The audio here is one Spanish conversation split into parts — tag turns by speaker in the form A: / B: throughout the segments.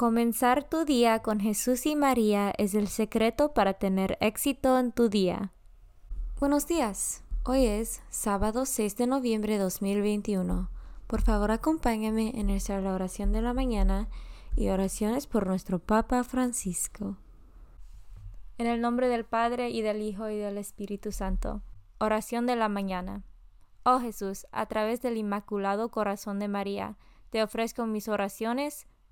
A: Comenzar tu día con Jesús y María es el secreto para tener éxito en tu día. Buenos días. Hoy es sábado 6 de noviembre de 2021. Por favor, acompáñame en nuestra oración de la mañana y oraciones por nuestro Papa Francisco. En el nombre del Padre y del Hijo y del Espíritu Santo. Oración de la mañana. Oh Jesús, a través del Inmaculado Corazón de María, te ofrezco mis oraciones,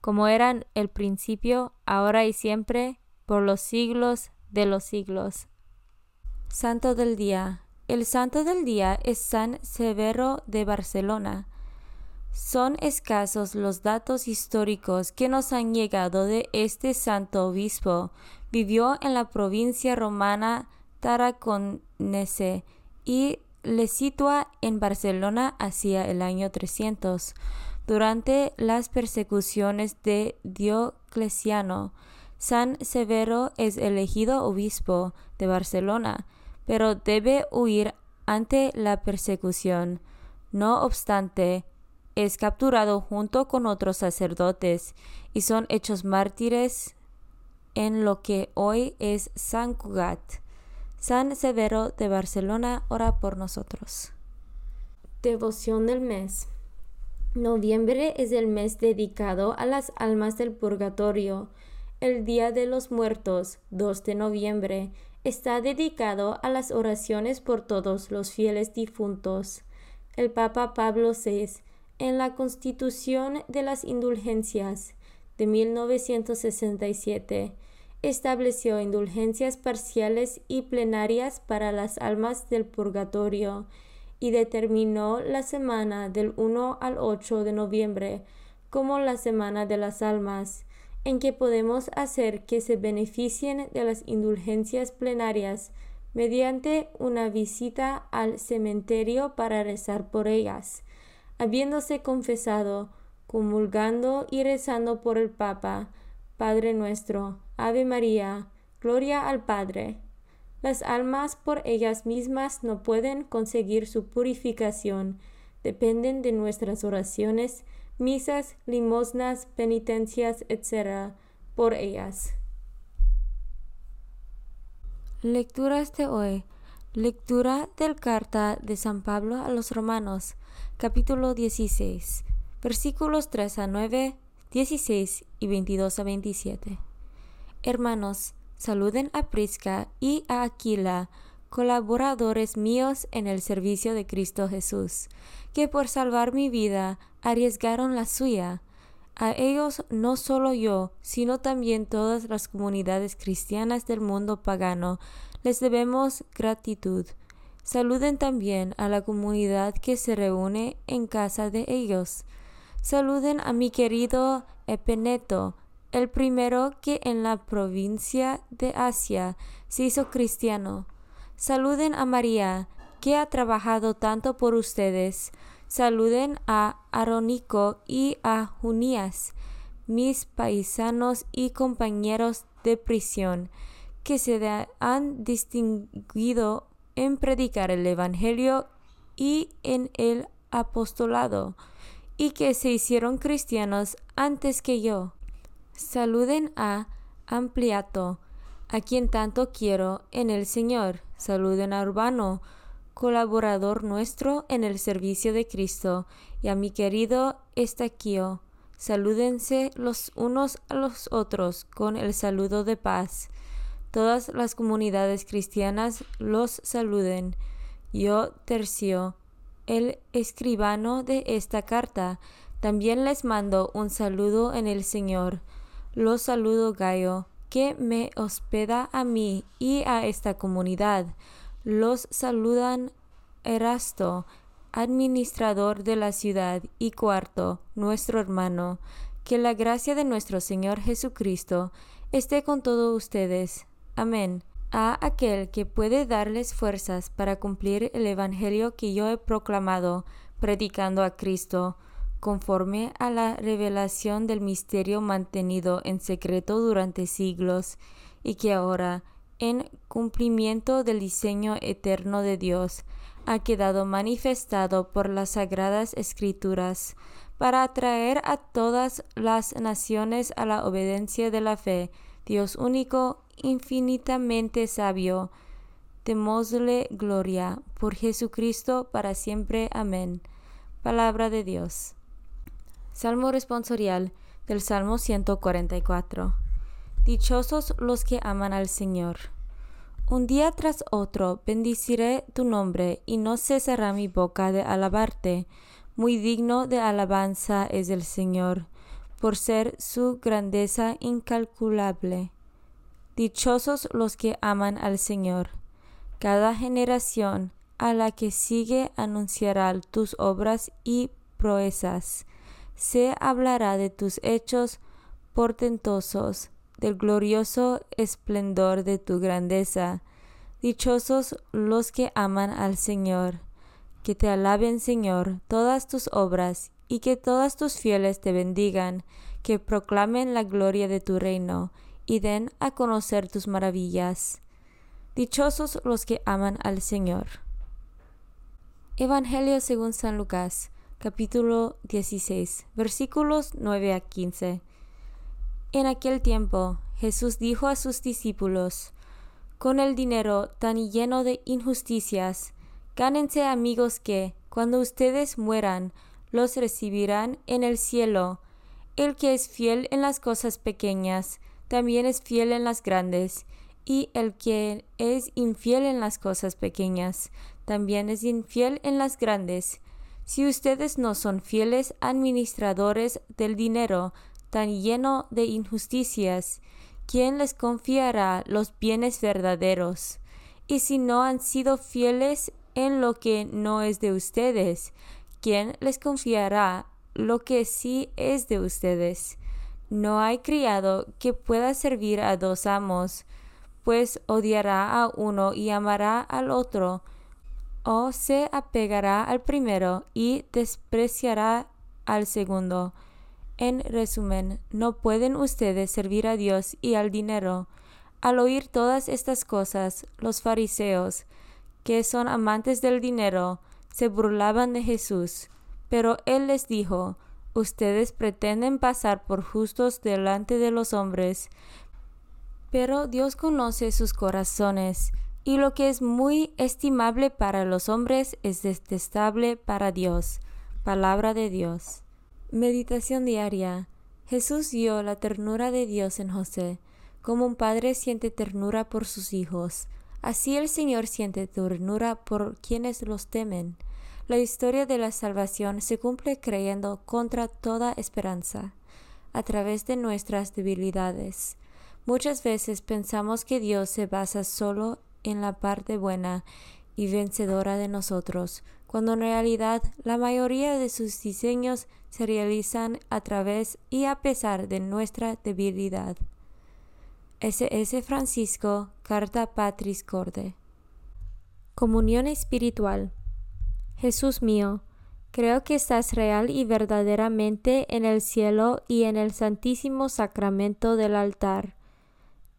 A: como eran el principio, ahora y siempre, por los siglos de los siglos. Santo del Día. El Santo del Día es San Severo de Barcelona. Son escasos los datos históricos que nos han llegado de este santo obispo. Vivió en la provincia romana Tarraconense y le sitúa en Barcelona hacia el año 300. Durante las persecuciones de Diocleciano, San Severo es elegido obispo de Barcelona, pero debe huir ante la persecución. No obstante, es capturado junto con otros sacerdotes y son hechos mártires en lo que hoy es San Cugat. San Severo de Barcelona ora por nosotros. Devoción del mes. Noviembre es el mes dedicado a las almas del purgatorio. El Día de los Muertos, 2 de noviembre, está dedicado a las oraciones por todos los fieles difuntos. El Papa Pablo VI, en la Constitución de las Indulgencias de 1967, estableció indulgencias parciales y plenarias para las almas del purgatorio y determinó la semana del 1 al 8 de noviembre como la Semana de las Almas, en que podemos hacer que se beneficien de las indulgencias plenarias mediante una visita al cementerio para rezar por ellas, habiéndose confesado, comulgando y rezando por el Papa, Padre nuestro, Ave María, Gloria al Padre, las almas por ellas mismas no pueden conseguir su purificación, dependen de nuestras oraciones, misas, limosnas, penitencias, etc. por ellas. Lecturas de hoy. Lectura del carta de San Pablo a los Romanos, capítulo 16, versículos 3 a 9, 16 y 22 a 27. Hermanos, Saluden a Prisca y a Aquila, colaboradores míos en el servicio de Cristo Jesús, que por salvar mi vida arriesgaron la suya. A ellos no solo yo, sino también todas las comunidades cristianas del mundo pagano les debemos gratitud. Saluden también a la comunidad que se reúne en casa de ellos. Saluden a mi querido Epeneto, el primero que en la provincia de Asia se hizo cristiano. Saluden a María, que ha trabajado tanto por ustedes. Saluden a Arónico y a Junías, mis paisanos y compañeros de prisión, que se han distinguido en predicar el Evangelio y en el apostolado, y que se hicieron cristianos antes que yo. Saluden a Ampliato, a quien tanto quiero en el Señor. Saluden a Urbano, colaborador nuestro en el servicio de Cristo, y a mi querido Estaquio. Salúdense los unos a los otros con el saludo de paz. Todas las comunidades cristianas los saluden. Yo, Tercio, el escribano de esta carta, también les mando un saludo en el Señor. Los saludo Gallo, que me hospeda a mí y a esta comunidad. Los saludan Erasto, administrador de la ciudad, y Cuarto, nuestro hermano. Que la gracia de nuestro Señor Jesucristo esté con todos ustedes. Amén. A aquel que puede darles fuerzas para cumplir el Evangelio que yo he proclamado, predicando a Cristo, conforme a la revelación del misterio mantenido en secreto durante siglos, y que ahora, en cumplimiento del diseño eterno de Dios, ha quedado manifestado por las sagradas escrituras, para atraer a todas las naciones a la obediencia de la fe, Dios único infinitamente sabio. Démosle gloria por Jesucristo para siempre. Amén. Palabra de Dios. Salmo responsorial del Salmo 144. Dichosos los que aman al Señor. Un día tras otro bendiciré tu nombre y no cesará mi boca de alabarte. Muy digno de alabanza es el Señor, por ser su grandeza incalculable. Dichosos los que aman al Señor. Cada generación a la que sigue anunciará tus obras y proezas. Se hablará de tus hechos portentosos, del glorioso esplendor de tu grandeza. Dichosos los que aman al Señor. Que te alaben, Señor, todas tus obras, y que todas tus fieles te bendigan, que proclamen la gloria de tu reino y den a conocer tus maravillas. Dichosos los que aman al Señor. Evangelio según San Lucas, capítulo 16, versículos 9 a 15. En aquel tiempo Jesús dijo a sus discípulos, Con el dinero tan lleno de injusticias, gánense amigos que, cuando ustedes mueran, los recibirán en el cielo. El que es fiel en las cosas pequeñas, también es fiel en las grandes, y el que es infiel en las cosas pequeñas, también es infiel en las grandes. Si ustedes no son fieles administradores del dinero tan lleno de injusticias, ¿quién les confiará los bienes verdaderos? Y si no han sido fieles en lo que no es de ustedes, ¿quién les confiará lo que sí es de ustedes? No hay criado que pueda servir a dos amos, pues odiará a uno y amará al otro, o se apegará al primero y despreciará al segundo. En resumen, no pueden ustedes servir a Dios y al dinero. Al oír todas estas cosas, los fariseos, que son amantes del dinero, se burlaban de Jesús. Pero él les dijo, Ustedes pretenden pasar por justos delante de los hombres, pero Dios conoce sus corazones, y lo que es muy estimable para los hombres es detestable para Dios. Palabra de Dios. Meditación diaria. Jesús vio la ternura de Dios en José, como un padre siente ternura por sus hijos. Así el Señor siente ternura por quienes los temen. La historia de la salvación se cumple creyendo contra toda esperanza. a través de nuestras debilidades. Muchas veces pensamos que Dios se basa solo en la parte buena y vencedora de nosotros, cuando en realidad la mayoría de sus diseños se realizan a través y a pesar de nuestra debilidad. S.S. Francisco, Carta Patris Corde. Comunión espiritual. Jesús mío, creo que estás real y verdaderamente en el cielo y en el santísimo sacramento del altar.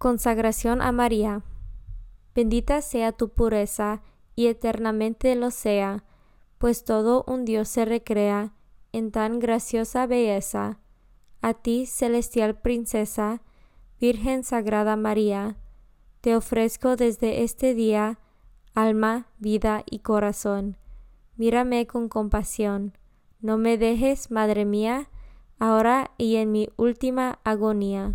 A: Consagración a María. Bendita sea tu pureza y eternamente lo sea, pues todo un Dios se recrea en tan graciosa belleza. A ti, celestial princesa, Virgen Sagrada María, te ofrezco desde este día alma, vida y corazón. Mírame con compasión. No me dejes, Madre mía, ahora y en mi última agonía.